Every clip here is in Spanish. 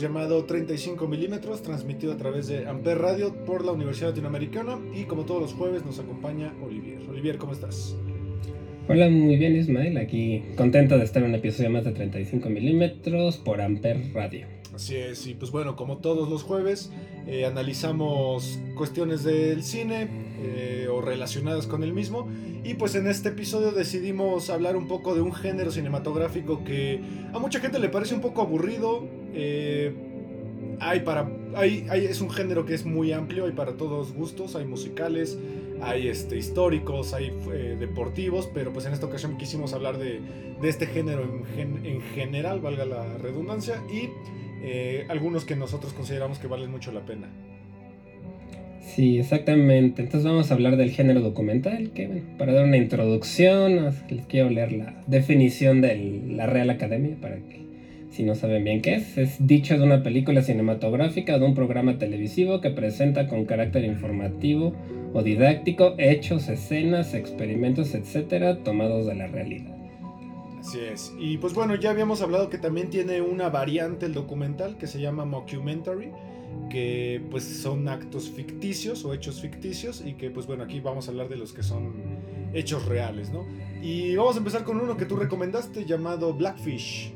Podcast llamado 35 milímetros, transmitido a través de Amper Radio por la Universidad Latinoamericana y como todos los jueves nos acompaña Olivier. Olivier, ¿cómo estás? Hola, muy bien Ismael, aquí contento de estar en un episodio más de 35 milímetros por Amper Radio. Así es, y pues bueno, como todos los jueves, eh, analizamos cuestiones del cine eh, o relacionadas con el mismo. Y pues en este episodio decidimos hablar un poco de un género cinematográfico que a mucha gente le parece un poco aburrido. eh, hay para, hay, hay- es un género que es muy amplio, hay para todos gustos, hay musicales, hay este, históricos, hay deportivos, pero pues en esta ocasión quisimos hablar de, de este género en, en general, valga la redundancia, y eh, algunos que nosotros consideramos que valen mucho la pena. Sí, exactamente. Entonces vamos a hablar del género documental, que para dar una introducción, les quiero leer la definición de la Real Academia para que si no saben bien qué es, es dicho de una película cinematográfica o de un programa televisivo que presenta con carácter informativo o didáctico hechos, escenas, experimentos, etcétera, tomados de la realidad. Así es. Y pues bueno, ya habíamos hablado que también tiene una variante el documental que se llama mockumentary, que pues son actos ficticios o hechos ficticios y que pues bueno, aquí vamos a hablar de los que son hechos reales, ¿no? Y vamos a empezar con uno que tú recomendaste llamado Blackfish.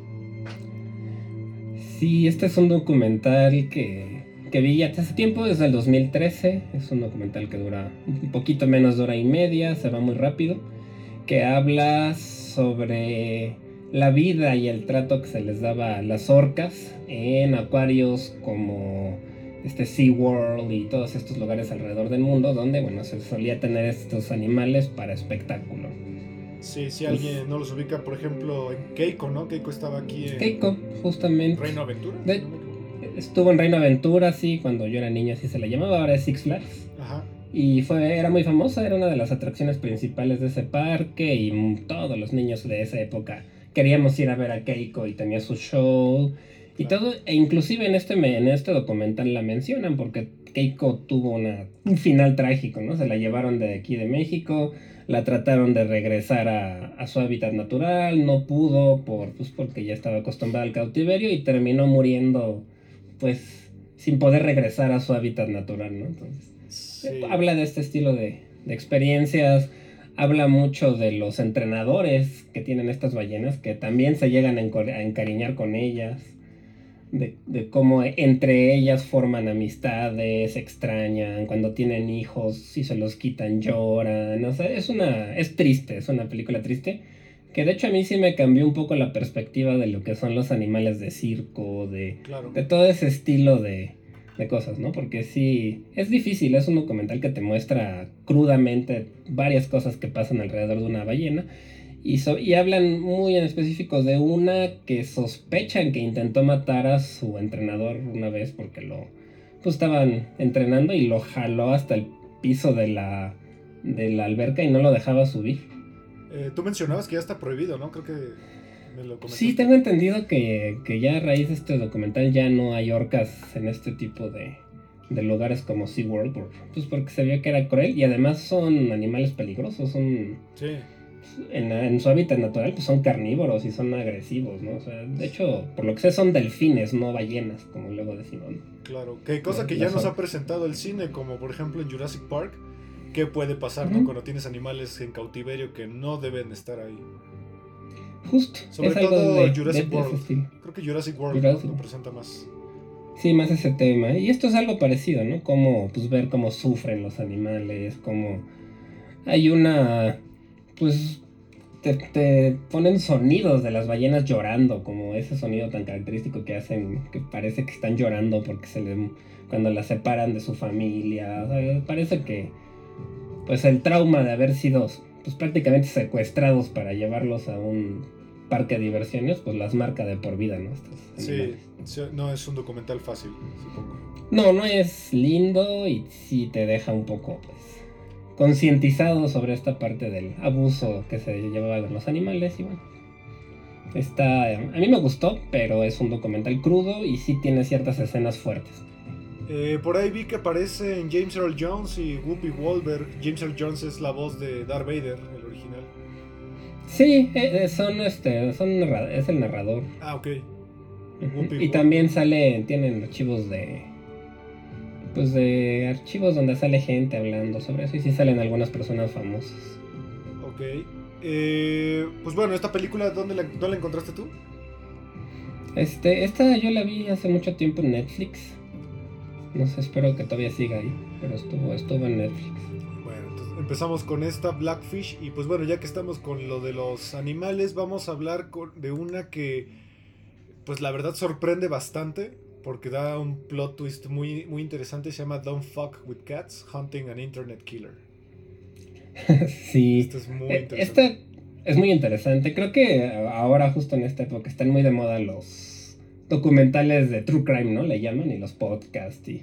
Sí, este es un documental que, que vi ya hace tiempo, desde el 2013. Es un documental que dura un poquito menos de hora y media, se va muy rápido. Que habla sobre la vida y el trato que se les daba a las orcas en acuarios como este SeaWorld y todos estos lugares alrededor del mundo donde, bueno, se solía tener estos animales para espectáculo. Sí, si alguien no los ubica, por ejemplo, en Keiko, ¿no? Keiko estaba aquí en Keiko, justamente. Reino Aventura. De-. Estuvo en Reino Aventura, sí, cuando yo era niño así se la llamaba, ahora es Six Flags. Ajá. Y fue, era muy famosa, era una de las atracciones principales de ese parque y todos los niños de esa época queríamos ir a ver a Keiko y tenía su show y Claro. todo, e inclusive en este, en este documental la mencionan porque Keiko tuvo una, un final trágico, ¿no? Se la llevaron de aquí de México, la trataron de regresar a, a su hábitat natural, no pudo por, pues porque ya estaba acostumbrada al cautiverio y terminó muriendo pues sin poder regresar a su hábitat natural, ¿no? Entonces... Sí. Habla de este estilo de, de experiencias, habla mucho de los entrenadores que tienen estas ballenas, que también se llegan a, encariñar con ellas, de, de cómo entre ellas forman amistades, extrañan, cuando tienen hijos, si se los quitan lloran, o sea, es una, es triste, es una película triste, que de hecho a mí sí me cambió un poco la perspectiva de lo que son los animales de circo, de, Claro. de todo ese estilo de, de cosas, ¿no? Porque sí, es difícil, es un documental que te muestra crudamente varias cosas que pasan alrededor de una ballena y, so- y hablan muy en específico de una que sospechan que intentó matar a su entrenador una vez porque lo pues estaban entrenando y lo jaló hasta el piso de la, de la alberca y no lo dejaba subir. Eh, tú mencionabas que ya está prohibido, ¿no? Creo que me lo comentaste. Sí, tengo entendido que, que ya a raíz de este documental ya no hay orcas en este tipo de, de lugares como SeaWorld, por, pues porque se vio que era cruel y además son animales peligrosos, son Sí. en, en su hábitat natural pues son carnívoros y son agresivos, ¿no? O sea, de hecho, por lo que sé son delfines, no ballenas, como luego decimos. ¿no? Claro, que cosa que ya nos ha presentado el cine, como por ejemplo en Jurassic Park, ¿qué puede pasar no? Cuando tienes animales en cautiverio que no deben estar ahí? Justo, Sobre es algo todo de, de- Jurassic de World. estilo. Creo que Jurassic World. Jurassic. lo presenta más. Sí, más ese tema. Y esto es algo parecido, ¿no? Como pues ver cómo sufren los animales, cómo hay una pues te, ponen sonidos de las ballenas llorando, como ese sonido tan característico que hacen, que parece que están llorando porque se le, cuando las separan de su familia. parece que pues el trauma de haber sido pues, prácticamente secuestrados para llevarlos a un parque de diversiones, pues las marca de por vida, ¿no? sí, no es un documental fácil, supongo. No, no es lindo y sí te deja un poco pues, concientizado sobre esta parte del abuso que se llevaba de los animales y bueno. Está, a mí me gustó, pero es un documental crudo y sí tiene ciertas escenas fuertes. Eh, por ahí vi que aparecen James Earl Jones y Whoopi Wahlberg. James Earl Jones es la voz de Darth Vader, el original. Sí, eh, eh, son este, son es el narrador. Ah, ok. y también sale, tienen archivos de, pues de archivos donde sale gente hablando sobre eso y sí salen algunas personas famosas. Ok. pues bueno, esta película, ¿dónde la, ¿dónde la encontraste tú? Este, esta yo la vi hace mucho tiempo en Netflix. No sé, espero que todavía siga ahí, pero estuvo, estuvo en Netflix. Bueno, entonces empezamos con esta Blackfish y pues bueno, ya que estamos con lo de los animales, vamos a hablar de una que pues la verdad sorprende bastante porque da un plot twist muy, muy interesante, se llama Don't Fuck with Cats, Hunting an Internet Killer. sí. Esto es muy eh, interesante. Este es muy interesante. Creo que ahora justo en esta época están muy de moda los documentales de true crime, ¿no? Le llaman, y los podcasts, y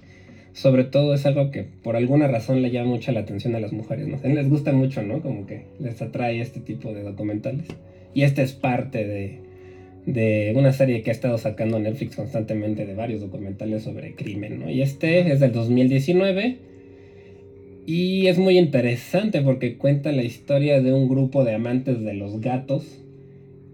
sobre todo es algo que por alguna razón le llama mucho la atención a las mujeres, ¿no? Les gusta mucho, ¿no? Como que les atrae este tipo de documentales. Y este es parte de, de una serie que ha estado sacando Netflix constantemente de varios documentales sobre crimen, ¿no? Y este es del 2019 y es muy interesante porque cuenta la historia de un grupo de amantes de los gatos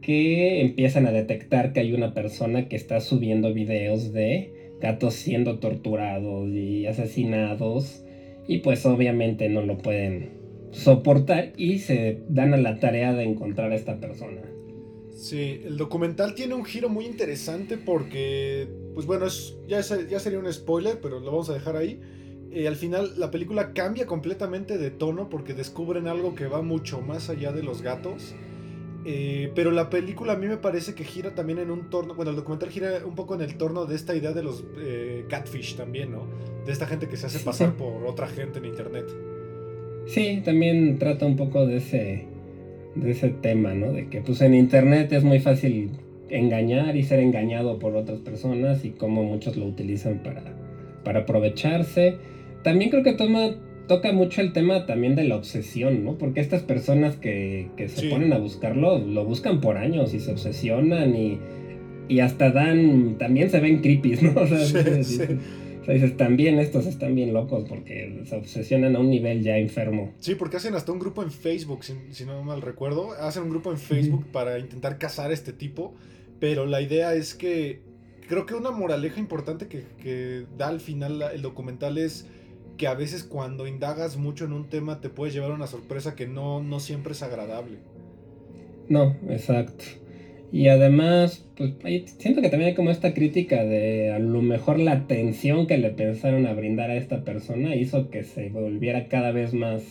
que empiezan a detectar que hay una persona que está subiendo videos de gatos siendo torturados y asesinados y pues obviamente no lo pueden soportar y se dan a la tarea de encontrar a esta persona. Sí, el documental tiene un giro muy interesante porque, pues bueno, es, ya, sería un spoiler, pero lo vamos a dejar ahí. Eh, al final la película cambia completamente de tono porque descubren algo que va mucho más allá de los gatos eh, pero la película a mí me parece que gira también en un torno, bueno, el documental gira un poco en el torno de esta idea de los eh, catfish también, ¿no? De esta gente que se hace pasar por otra gente en internet. Sí, también trata un poco de ese, de ese tema, ¿no? De que pues en internet es muy fácil engañar y ser engañado por otras personas y cómo muchos lo utilizan para, para aprovecharse. También creo que toma toca mucho el tema también de la obsesión, ¿no? Porque estas personas que, se ponen a buscarlo, lo buscan por años y se obsesionan y, y hasta dan, también se ven creepy, ¿no? O sea, dices, también estos están bien locos porque se obsesionan a un nivel ya enfermo. Sí, porque hacen hasta un grupo en Facebook, si, no mal recuerdo, hacen un grupo en Facebook para intentar cazar a este tipo, pero la idea es que creo que una moraleja importante que, que da al final el documental es que a veces cuando indagas mucho en un tema te puedes llevar una sorpresa que no, no siempre es agradable. No, exacto. Y además, pues siento que también hay como esta crítica de a lo mejor la atención que le pensaron a brindar a esta persona hizo que se volviera cada vez más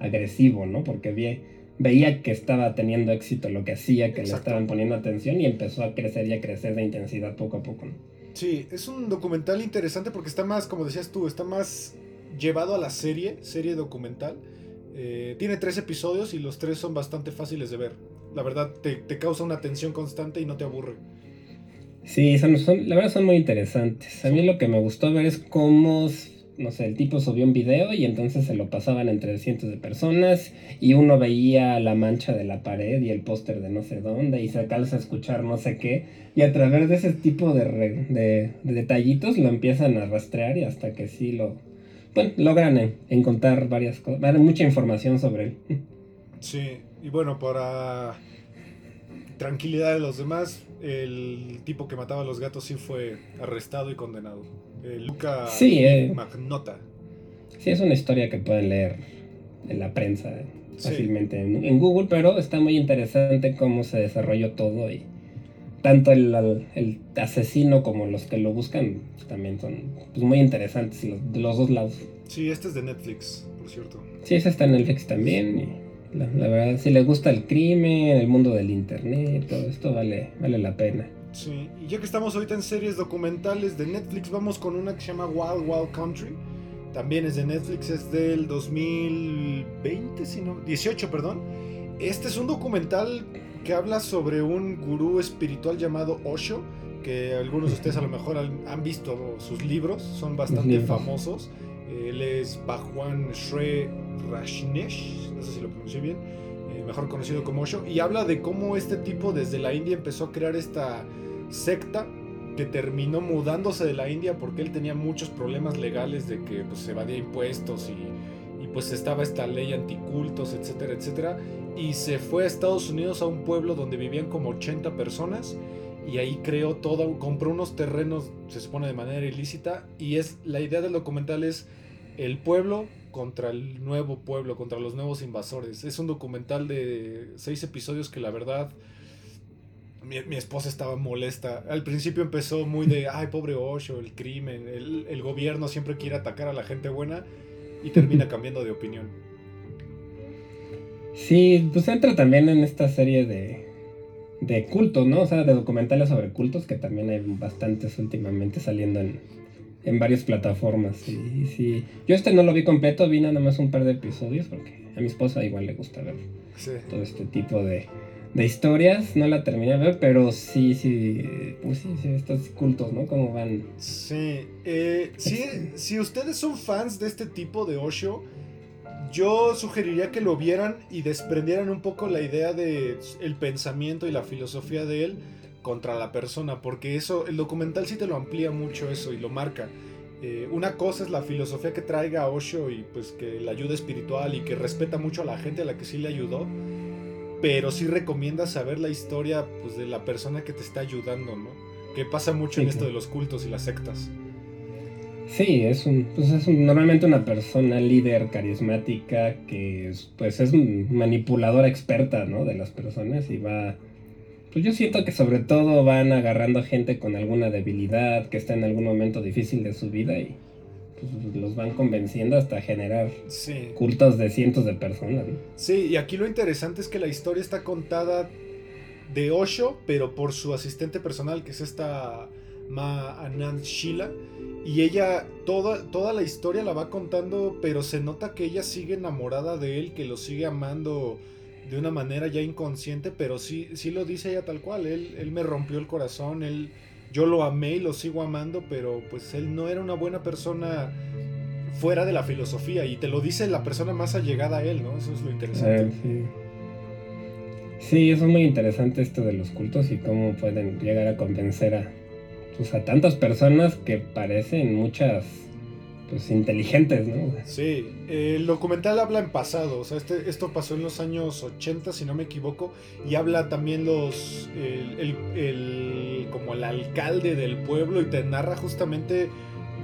agresivo, ¿no? Porque veía que estaba teniendo éxito lo que hacía, que le estaban poniendo atención y empezó a crecer y a crecer de intensidad poco a poco. Sí, es un documental interesante porque está más, como decías tú, está más llevado a la serie, serie documental. Eh, tiene tres episodios y los tres son bastante fáciles de ver. La verdad, te, causa una tensión constante y no te aburre. Sí, son, la verdad son muy interesantes. A mí lo que me gustó ver es cómo, no sé, el tipo subió un video y entonces se lo pasaban entre cientos de personas y uno veía la mancha de la pared y el póster de no sé dónde y se alcanza a escuchar no sé qué. Y a través de ese tipo de, de detallitos lo empiezan a rastrear y hasta que sí lo, bueno, logran encontrar varias cosas, mucha información sobre él. Sí, y bueno, para tranquilidad de los demás, el tipo que mataba a los gatos sí fue arrestado y condenado. Eh, Luca sí, eh, Magnota. Sí, es una historia que pueden leer en la prensa fácilmente en, Google, pero está muy interesante cómo se desarrolló todo y tanto el, el, asesino como los que lo buscan también son pues, muy interesantes de los dos lados. Sí, este es de Netflix, por cierto. Sí, ese está en Netflix también. La, verdad, si les gusta el crimen, el mundo del internet, todo esto vale, vale la pena. Sí, y ya que estamos ahorita en series documentales de Netflix, vamos con una que se llama Wild Wild Country. También es de Netflix, es del 2020, si no, 18, perdón. Este es un documental que habla sobre un gurú espiritual llamado Osho, que algunos de ustedes a lo mejor han visto sus libros, son bastante famosos. Él es Bhagwan Shre Rajneesh, no sé si lo pronuncié bien, eh, mejor conocido como Osho, y habla de cómo este tipo desde la India empezó a crear esta secta que terminó mudándose de la India porque él tenía muchos problemas legales de que pues, se evadía impuestos y, y pues estaba esta ley anticultos, etcétera, etcétera, y se fue a Estados Unidos a un pueblo donde vivían como 80 personas y ahí creó todo, compró unos terrenos, se supone de manera ilícita, y es la idea del documental es el pueblo contra el nuevo pueblo, contra los nuevos invasores. Es un documental de seis episodios que la verdad mi, esposa estaba molesta. Al principio empezó muy de, ay, pobre Osho, el crimen, el, el gobierno siempre quiere atacar a la gente buena y termina cambiando de opinión. Sí, pues entra también en esta serie de, de cultos, ¿no? O sea, de documentales sobre cultos que también hay bastantes últimamente saliendo en, en varias plataformas. Sí, sí. Yo este no lo vi completo, vi nada más un par de episodios porque a mi esposa igual le gusta ver todo este tipo de, de, historias. No la terminé de ver, pero sí, sí, pues sí, sí estos cultos, ¿no? Cómo van. Sí, eh, sí, si ustedes son fans de este tipo de Osho, yo sugeriría que lo vieran y desprendieran un poco la idea de el pensamiento y la filosofía de él contra la persona, porque eso, el documental sí te lo amplía mucho eso y lo marca. Eh, una cosa es la filosofía que traiga a Osho y pues que la ayuda espiritual y que respeta mucho a la gente a la que sí le ayudó, pero sí recomienda saber la historia pues de la persona que te está ayudando, ¿no? Que pasa mucho en esto de los cultos y las sectas. Sí, es un, pues es normalmente una persona líder carismática que es, pues es manipuladora experta, ¿no? De las personas y va pues yo siento que sobre todo van agarrando a gente con alguna debilidad, que está en algún momento difícil de su vida y pues, los van convenciendo hasta generar cultos de cientos de personas. Sí, y aquí lo interesante es que la historia está contada de Osho, pero por su asistente personal, que es esta Ma Anand Shila. Y ella, toda, toda la historia la va contando, pero se nota que ella sigue enamorada de él, que lo sigue amando de una manera ya inconsciente, pero sí, sí lo dice ella tal cual. Él, él me rompió el corazón, él, yo lo amé y lo sigo amando, pero pues él no era una buena persona fuera de la filosofía y te lo dice la persona más allegada a él, ¿no? Eso es lo interesante. sí. sí, eso es muy interesante esto de los cultos y cómo pueden llegar a convencer a, pues, a tantas personas que parecen muchas pues, inteligentes, ¿no? Sí, el documental habla en pasado, o sea, este, esto pasó en los años 80, si no me equivoco, y habla también los, el, como el alcalde del pueblo y te narra justamente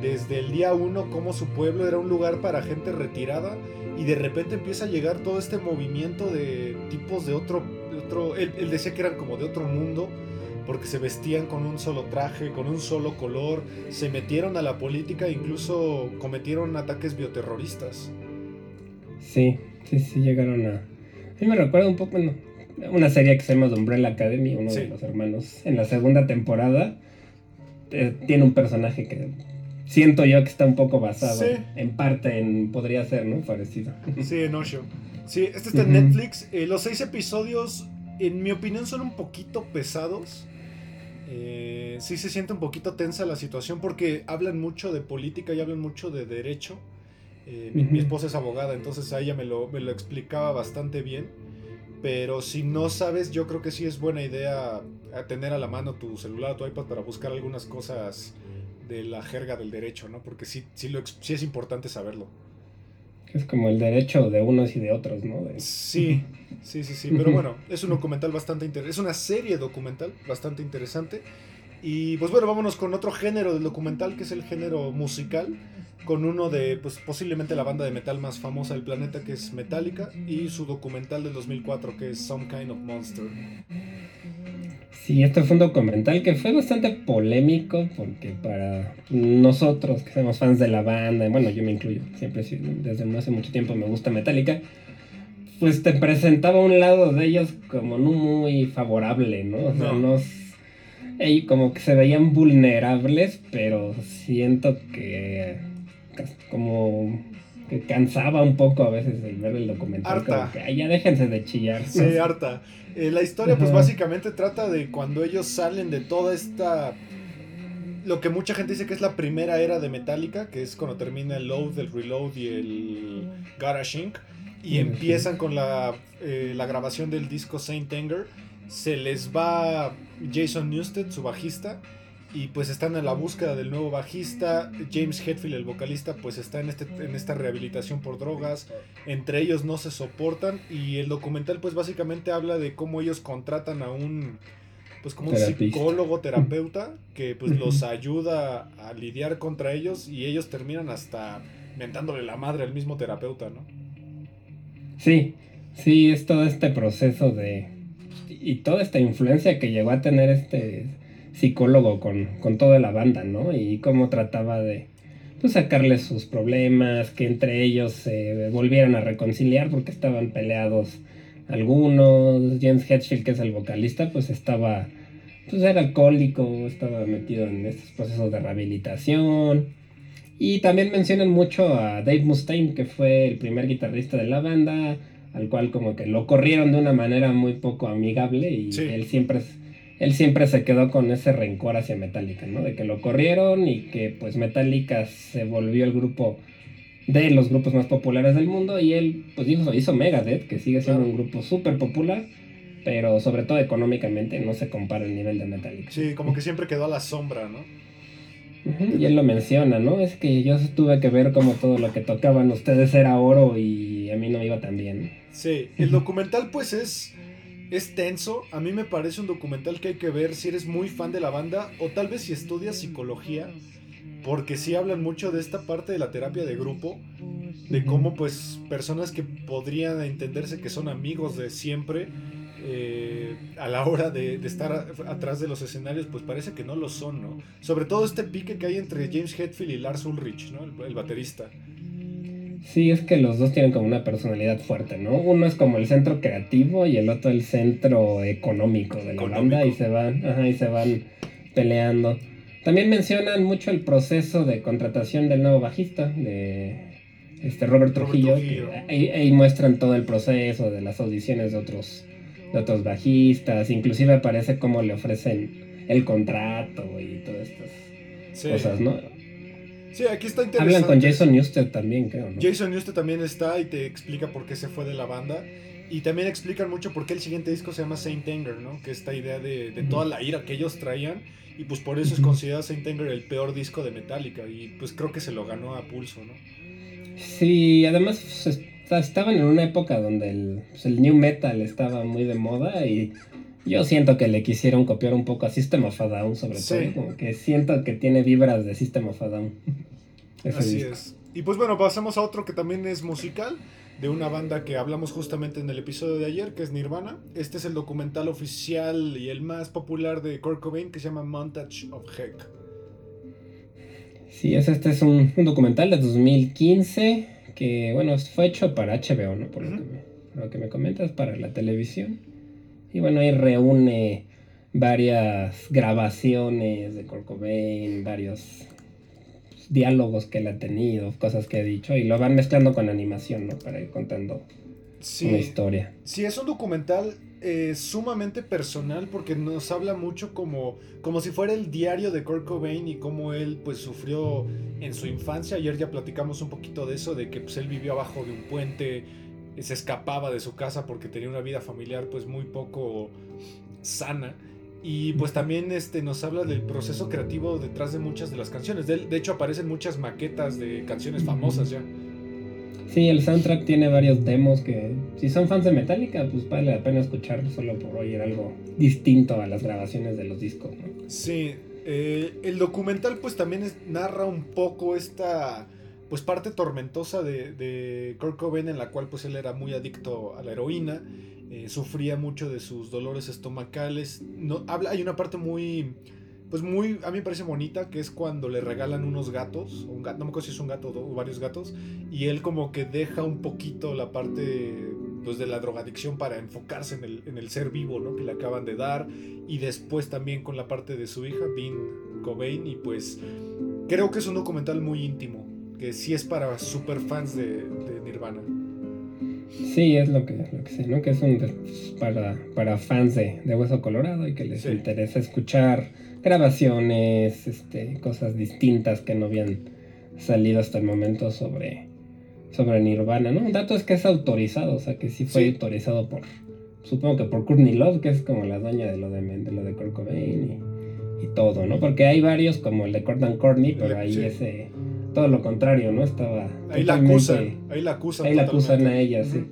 desde el día uno cómo su pueblo era un lugar para gente retirada y de repente empieza a llegar todo este movimiento de tipos de otro, otro él decía que eran como de otro mundo porque se vestían con un solo traje, con un solo color, se metieron a la política e incluso cometieron ataques bioterroristas. Sí, sí, sí, llegaron a... A mí me recuerda un poco, una serie que se llama The Umbrella Academy, uno de los hermanos, en la segunda temporada, eh, tiene un personaje que siento yo que está un poco basado en parte en, podría ser, ¿no? Parecido. Sí, en Osho. Sí, este está en Netflix. Eh, los seis episodios, en mi opinión, son un poquito pesados. Eh, sí se siente un poquito tensa la situación porque hablan mucho de política y hablan mucho de derecho. Eh, mi, esposa es abogada, entonces a ella me lo, me lo explicaba bastante bien. Pero si no sabes, yo creo que sí es buena idea tener a la mano tu celular o tu iPad para buscar algunas cosas de la jerga del derecho, ¿no? Porque sí, sí, lo, sí es importante saberlo. Es como el derecho de unos y de otros, ¿no? Sí, sí, sí, sí. Pero bueno, es un documental bastante interesante. Es una serie documental bastante interesante. Y pues bueno, vámonos con otro género del documental, que es el género musical. Con uno de, pues posiblemente la banda de metal más famosa del planeta, que es Metallica. Y su documental del 2004, que es Some Kind of Monster. Sí, este fue un documental que fue bastante polémico porque para nosotros que somos fans de la banda, bueno, yo me incluyo, siempre desde hace mucho tiempo me gusta Metallica, pues te presentaba un lado de ellos como no muy favorable, ¿no? O sea, no. como que se veían vulnerables, pero siento que como que cansaba un poco a veces el ver el documental. Harta. que, ya déjense de chillar. Sí, harta. Eh, la historia pues básicamente trata de cuando ellos salen de toda esta... Lo que mucha gente dice que es la primera era de Metallica, que es cuando termina el load, el reload y el Garage Inc. Y empiezan con la, eh, la grabación del disco Saint Anger. Se les va Jason Newsted, su bajista, y pues están en la búsqueda del nuevo bajista. James Hetfield, el vocalista, pues está en, este, en esta rehabilitación por drogas. Entre ellos no se soportan y el documental pues básicamente habla de cómo ellos contratan a un pues como un psicólogo terapeuta que pues los ayuda a lidiar contra ellos y ellos terminan hasta mentándole la madre al mismo terapeuta, ¿no? Sí, sí, es todo este proceso de y toda esta influencia que llegó a tener este psicólogo con, toda la banda, ¿no? Y cómo trataba de pues, sacarles sus problemas, que entre ellos se volvieran a reconciliar porque estaban peleados algunos. James Hetfield, que es el vocalista, pues estaba, pues era alcohólico, estaba metido en estos procesos de rehabilitación. Y también mencionan mucho a Dave Mustaine, que fue el primer guitarrista de la banda, al cual como que lo corrieron de una manera muy poco amigable y él siempre él siempre se quedó con ese rencor hacia Metallica, ¿no? De que lo corrieron y que pues Metallica se volvió el grupo de los grupos más populares del mundo y él pues hizo, hizo Megadeth, que sigue siendo un grupo súper popular, pero sobre todo económicamente no se compara el nivel de Metallica. Sí, como que siempre quedó a la sombra, ¿no? y él lo menciona, ¿no? Es que yo tuve que ver como todo lo que tocaban ustedes era oro y a mí no iba tan bien. Sí, el documental pues es es tenso. A mí me parece un documental que hay que ver si eres muy fan de la banda o tal vez si estudias psicología. Porque sí hablan mucho de esta parte de la terapia de grupo. De cómo pues personas que podrían entenderse que son amigos de siempre. Eh, a la hora de, estar atrás de los escenarios, pues parece que no lo son, ¿no? Sobre todo este pique que hay entre James Hetfield y Lars Ulrich, ¿no? el baterista. Sí, es que los dos tienen como una personalidad fuerte, ¿no? Uno es como el centro creativo y el otro el centro económico de la banda y se van, ajá, y se van peleando. También mencionan mucho el proceso de contratación del nuevo bajista, de este Robert Trujillo, ahí, muestran todo el proceso de las audiciones de otros, de otros bajistas, inclusive aparece cómo le ofrecen el contrato y todas estas cosas, ¿no? Sí, aquí está interesante. Hablan con Jason Newsted también, creo. Jason Newsted también está y te explica por qué se fue de la banda. Y también explican mucho por qué el siguiente disco se llama Saint Anger, ¿no? Que esta idea de, toda la ira que ellos traían. Y pues por eso es considerado Saint Anger el peor disco de Metallica. Y pues creo que se lo ganó a pulso, ¿no? Sí, además pues, estaban en una época donde el, pues, el new metal estaba muy de moda y yo siento que le quisieron copiar un poco a System of a Down, sobre todo. Como que siento que tiene vibras de System of a Down. Así es. Y pues bueno, pasamos a otro que también es musical, de una banda que hablamos justamente en el episodio de ayer, que es Nirvana. Este es el documental oficial y el más popular de Kurt Cobain, que se llama Montage of Heck. Sí, este es un, documental de 2015, que bueno, fue hecho para HBO, ¿no? Por, lo, que me, por lo que me comentas, para la televisión. Y bueno, ahí reúne varias grabaciones de Kurt Cobain, varios diálogos que él ha tenido, cosas que ha dicho, y lo van mezclando con animación, ¿no? Para ir contando una historia. Sí, es un documental eh, sumamente personal porque nos habla mucho como, como si fuera el diario de Kurt Cobain y cómo él pues sufrió en su infancia. Ayer ya platicamos un poquito de eso, de que pues él vivió abajo de un puente, se escapaba de su casa porque tenía una vida familiar pues muy poco sana. Y pues también este, nos habla del proceso creativo detrás de muchas de las canciones. De, de, hecho aparecen muchas maquetas de canciones famosas ya. Sí, el soundtrack tiene varios demos que si son fans de Metallica pues vale la pena escuchar solo por oír algo distinto a las grabaciones de los discos. Sí, eh, el documental pues también narra un poco esta pues parte tormentosa de, de Kurt Cobain en la cual pues él era muy adicto a la heroína eh, sufría mucho de sus dolores estomacales. No, habla, hay una parte muy, pues muy, a mí me parece bonita, que es cuando le regalan unos gatos, un gato, no me acuerdo si es un gato o varios gatos, y él como que deja un poquito la parte pues de la drogadicción para enfocarse en el, en el ser vivo, ¿no? Que le acaban de dar. Y después también con la parte de su hija, Bean Cobain. Y pues creo que es un documental muy íntimo, que sí es para super fans de, Nirvana. Sí, es lo que, lo que sé, ¿no? Que es un para, para fans de, de Hueso Colorado y que les interesa escuchar grabaciones, este, cosas distintas que no habían salido hasta el momento sobre, sobre Nirvana, ¿no? Un dato es que es autorizado, o sea que sí fue autorizado por, supongo que por Courtney Love, que es como la dueña de lo de, de lo de Kurt Cobain y, todo, ¿no? Porque hay varios como el de Kurt and Courtney, pero ahí ese, todo lo contrario, ¿no? Estaba... Ahí la acusan, ahí la acusan. Ahí la acusan a ella, sí.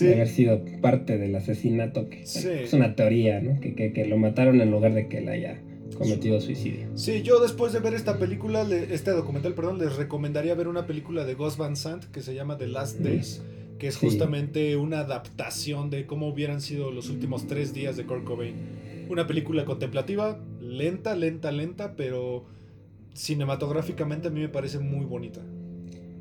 De haber sido parte del asesinato, que es una teoría, ¿no? Que, que, que lo mataron en lugar de que la haya cometido suicidio. Sí, yo después de ver esta película, este documental, perdón, les recomendaría ver una película de Gus Van Sant que se llama The Last Days, que es justamente una adaptación de cómo hubieran sido los últimos tres días de Kurt Cobain. Una película contemplativa, lenta, lenta, lenta, pero cinematográficamente a mí me parece muy bonita.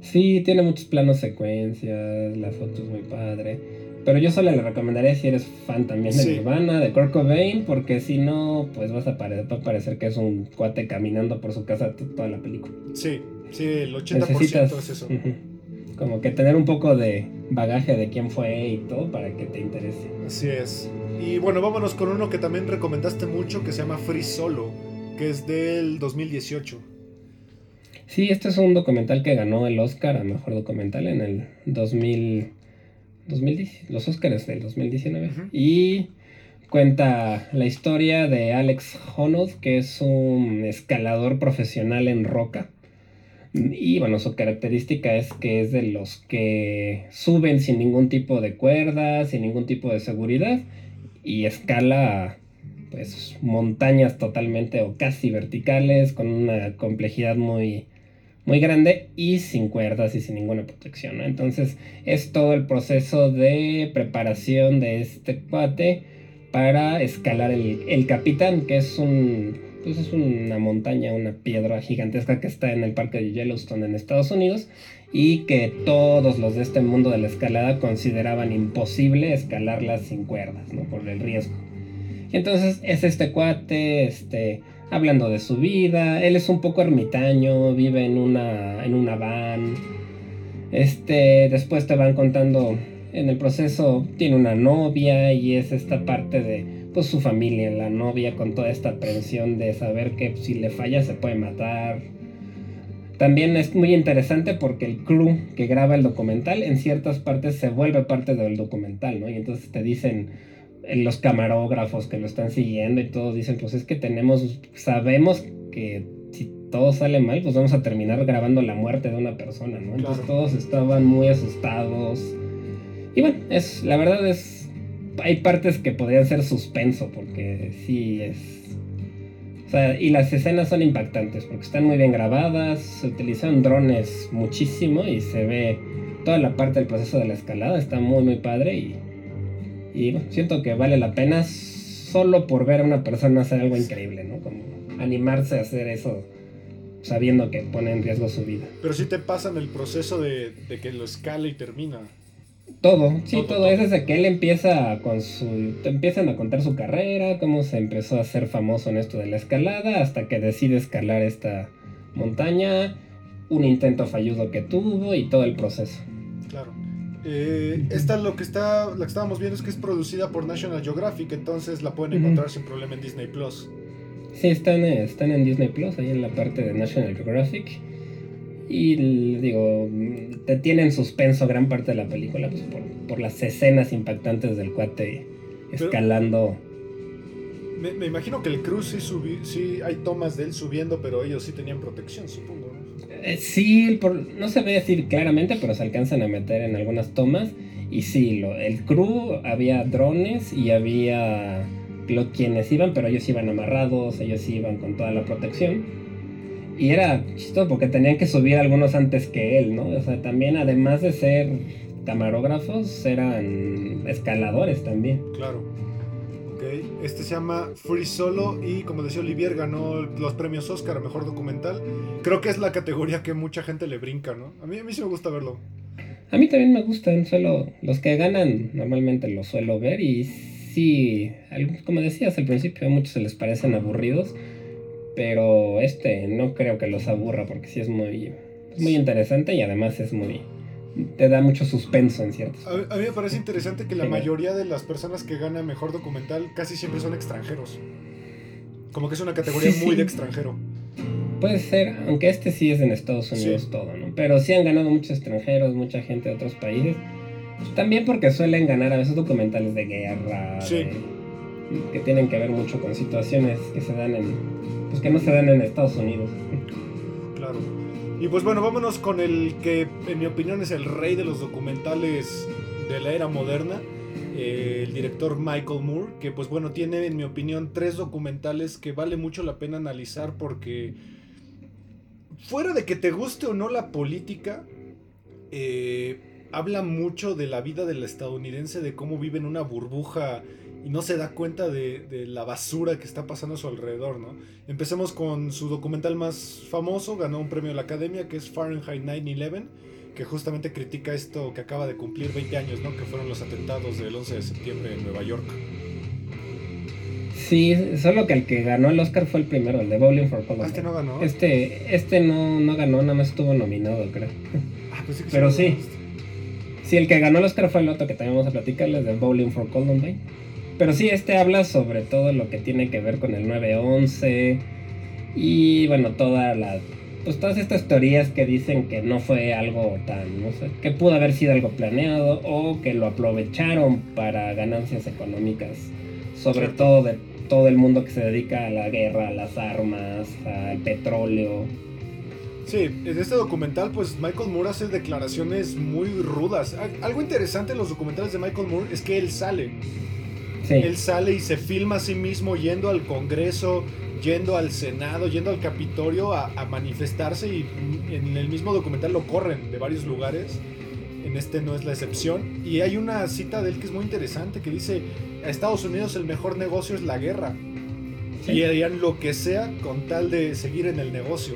Sí, tiene muchos planos secuencias, la foto es muy padre. Pero yo solo le recomendaría si eres fan también de Nirvana, de Kurt Cobain, porque si no, pues vas a parecer que es un cuate caminando por su casa toda la película. Sí, sí, el 80% es eso. Como que tener un poco de bagaje de quién fue y todo para que te interese. Así es. Y bueno, vámonos con uno que también recomendaste mucho, que se llama Free Solo, que es del 2018. Sí, este es un documental que ganó el Oscar a Mejor Documental en el 2000 los Oscars del 2019. Y cuenta la historia de Alex Honnold, que es un escalador profesional en roca. Y bueno, su característica es que es de los que suben sin ningún tipo de cuerda, sin ningún tipo de seguridad y escala pues montañas totalmente o casi verticales con una complejidad muy muy grande y sin cuerdas y sin ninguna protección. Entonces es todo el proceso de preparación de este cuate para escalar el, capitán, que es un pues es una montaña, una piedra gigantesca que está en el parque de Yellowstone en Estados Unidos y que todos los de este mundo de la escalada consideraban imposible escalarla sin cuerdas, ¿no? Por el riesgo. Entonces es este cuate, este, hablando de su vida. Él es un poco ermitaño, vive en una, en van. Este, después te van contando en el proceso tiene una novia y es esta parte de pues su familia, la novia con toda esta aprensión de saber que si le falla se puede matar. También es muy interesante porque el crew que graba el documental en ciertas partes se vuelve parte del documental, ¿no? Y entonces te dicen, los camarógrafos que lo están siguiendo y todos dicen, pues es que tenemos, sabemos que si todo sale mal, pues vamos a terminar grabando la muerte de una persona, ¿no? Entonces todos estaban muy asustados. Y bueno, es, la verdad es, hay partes que podrían ser suspenso, porque sí es... O sea, y las escenas son impactantes, porque están muy bien grabadas, se utilizan drones muchísimo y se ve toda la parte del proceso de la escalada, está muy, muy padre y y siento que vale la pena solo por ver a una persona hacer algo increíble, ¿no? Como animarse a hacer eso sabiendo que pone en riesgo su vida. Pero si te pasan el proceso de, que lo escala y termina. Todo, sí, todo, es desde que él empieza con su... empiezan a contar su carrera, cómo se empezó a ser famoso en esto de la escalada, hasta que decide escalar esta montaña, un intento fallido que tuvo y todo el proceso. Eh, esta lo que está, la que estábamos viendo es que es producida por National Geographic, entonces la pueden encontrar sin problema en Disney Plus. Sí, están, están en Disney Plus, ahí en la parte de National Geographic. Y digo, te tiene en suspenso gran parte de la película pues, por, las escenas impactantes del cuate escalando. me, imagino que el cruz sí, sí hay tomas de él subiendo, pero ellos sí tenían protección, supongo. Eh, sí, no se ve decir claramente, pero se alcanzan a meter en algunas tomas. Y sí, lo, el crew había drones y había quienes iban, pero ellos iban amarrados, ellos iban con toda la protección. Y era chistoso porque tenían que subir algunos antes que él, ¿no? O sea, también además de ser camarógrafos, eran escaladores también. Claro. Este se llama Free Solo y como decía Olivier ganó los premios Oscar a Mejor Documental. Creo que es la categoría que mucha gente le brinca, ¿no? A mí, a mí sí me gusta verlo. A mí también me gustan, solo los que ganan normalmente los suelo ver y sí, como decías al principio, a muchos se les parecen aburridos, pero este no creo que los aburra porque sí es muy, muy interesante y además es muy... te da mucho suspenso en ciertos. A, a mí me parece interesante que la mayoría de las personas que ganan mejor documental casi siempre son extranjeros. Como que es una categoría muy de extranjero. Puede ser, aunque este sí es en Estados Unidos todo, ¿no? Pero sí han ganado muchos extranjeros, mucha gente de otros países. También porque suelen ganar a veces documentales de guerra, que tienen que ver mucho con situaciones que se dan en, pues que no se dan en Estados Unidos. Claro. Y pues bueno, vámonos con el que en mi opinión es el rey de los documentales de la era moderna, eh, el director Michael Moore, que pues bueno, tiene en mi opinión tres documentales que vale mucho la pena analizar porque fuera de que te guste o no la política, eh, habla mucho de la vida del estadounidense, de cómo vive en una burbuja y no se da cuenta de, la basura que está pasando a su alrededor, ¿no? Empecemos con su documental más famoso, ganó un premio de la Academia, que es Fahrenheit 9-11, que justamente critica esto que acaba de cumplir 20 años, ¿no? Que fueron los atentados del 11 de septiembre en Nueva York. Sí, solo que el que ganó el Oscar fue el primero, el de Bowling for Columbine. este no ganó. Este, este no, no ganó, nada más estuvo nominado, creo. Ah, pues sí que Pero sí. Sí, el que ganó el Oscar fue el otro que también vamos a platicarles, de Bowling for Columbine. Pero sí, este habla sobre todo lo que tiene que ver con el 9-11 y bueno, toda la pues todas estas teorías que dicen que no fue algo tan, no sé, que pudo haber sido algo planeado o que lo aprovecharon para ganancias económicas, sobre todo de todo el mundo que se dedica a la guerra, a las armas, al petróleo. Sí, en este documental, pues Michael Moore hace declaraciones muy rudas. Algo interesante en los documentales de Michael Moore es que él sale. Sí. Él sale y se filma a sí mismo yendo al Congreso, yendo al Senado, yendo al Capitolio a, a manifestarse y en el mismo documental lo corren de varios lugares en este no es la excepción. Y hay una cita de él que es muy interesante, que dice, a Estados Unidos el mejor negocio es la guerra. Y harían lo que sea con tal de seguir en el negocio.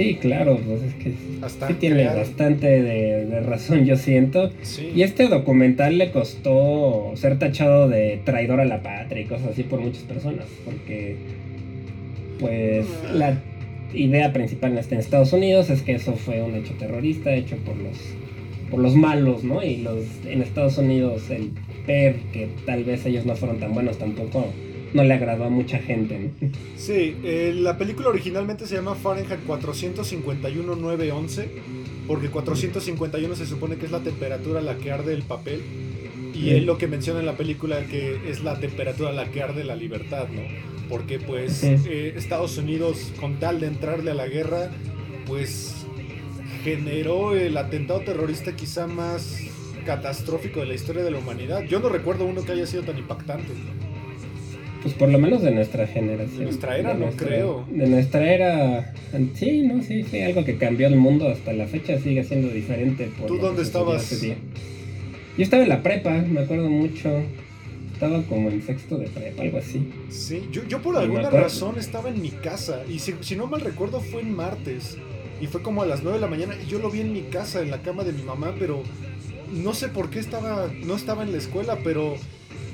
Sí, claro, pues es que sí tiene bastante de, razón, yo siento. Y este documental le costó ser tachado de traidor a la patria y cosas así por muchas personas, porque pues ah. la idea principal en Estados Unidos es que eso fue un hecho terrorista hecho por los por los malos, ¿no? Y los en Estados Unidos el ver que tal vez ellos no fueron tan buenos tampoco no le agradó a mucha gente. ¿no? Sí, eh, la película originalmente se llama Fahrenheit 451-911 porque 451 se supone que es la temperatura a la que arde el papel y él lo que menciona en la película que es la temperatura a la que arde la libertad, ¿no? porque pues eh, Estados Unidos con tal de entrarle a la guerra pues generó el atentado terrorista quizá más catastrófico de la historia de la humanidad. Yo no recuerdo uno que haya sido tan impactante. Pues por lo menos de nuestra generación. De nuestra era, no creo. De nuestra era, sí, no, sí, fue algo que cambió el mundo hasta la fecha, sigue siendo diferente. ¿Tú dónde estabas? Yo estaba en la prepa, me acuerdo mucho estaba como en sexto de prepa, algo así. Sí, yo, yo por alguna razón estaba en mi casa y si, si, no mal recuerdo fue en martes y fue como a las 9 de la mañana y yo lo vi en mi casa, en la cama de mi mamá, pero no sé por qué estaba, no estaba en la escuela, pero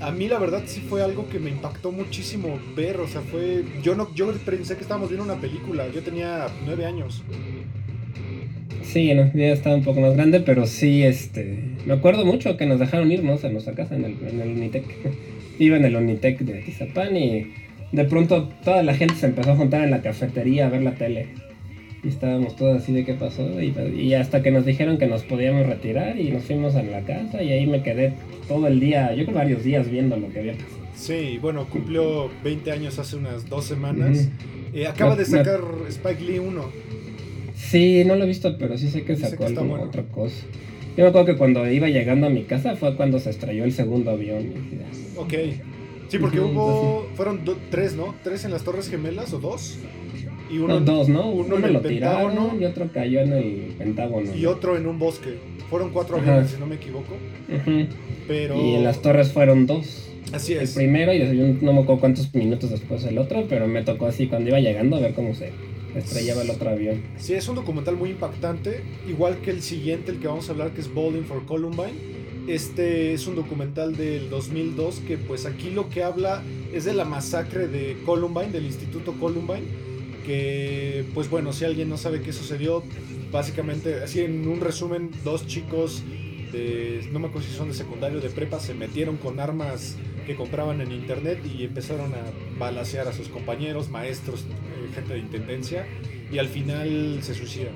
a mí la verdad sí fue algo que me impactó muchísimo ver, o sea, fue, yo no, yo pensé que estábamos viendo una película, yo tenía 9 años. Sí, no, ya estaba un poco más grande, pero sí, este, me acuerdo mucho que nos dejaron irnos a nuestra casa en el, en el Unitec. Iba en el Unitec de Tizapán y de pronto toda la gente se empezó a juntar en la cafetería a ver la tele. Y estábamos todos así de qué pasó. Y, hasta que nos dijeron que nos podíamos retirar y nos fuimos a la casa y ahí me quedé todo el día, yo creo varios días viendo lo que había pasado. Sí, bueno, cumplió 20 años hace unas dos semanas. Eh, acaba de sacar Spike Lee 1. Sí, no lo he visto, pero sí sé que sacó otra cosa. Yo me acuerdo que cuando iba llegando a mi casa fue cuando se estrelló el segundo avión. Ok. Sí, porque hubo. Fueron tres, ¿no? ¿Tres en las Torres Gemelas o dos? Y uno, dos, ¿no? Uno, en el lo tiraron y otro cayó en el Pentágono. Y otro en un bosque. Fueron cuatro aviones, si no me equivoco. Pero... Y en las torres fueron dos. Así es. El primero y no me acuerdo cuántos minutos después el otro, pero me tocó así cuando iba llegando a ver cómo se estrellaba el otro avión. Sí, es un documental muy impactante, igual que el siguiente, el que vamos a hablar, que es Bowling for Columbine. Este es un documental del 2002 que pues aquí lo que habla es de la masacre de Columbine, del Instituto Columbine, que pues bueno, si alguien no sabe qué sucedió, básicamente, así en un resumen, dos chicos de, no me acuerdo si son de secundario, de prepa, se metieron con armas que compraban en internet y empezaron a balasear a sus compañeros, maestros, eh, gente de intendencia y al final se suicidan.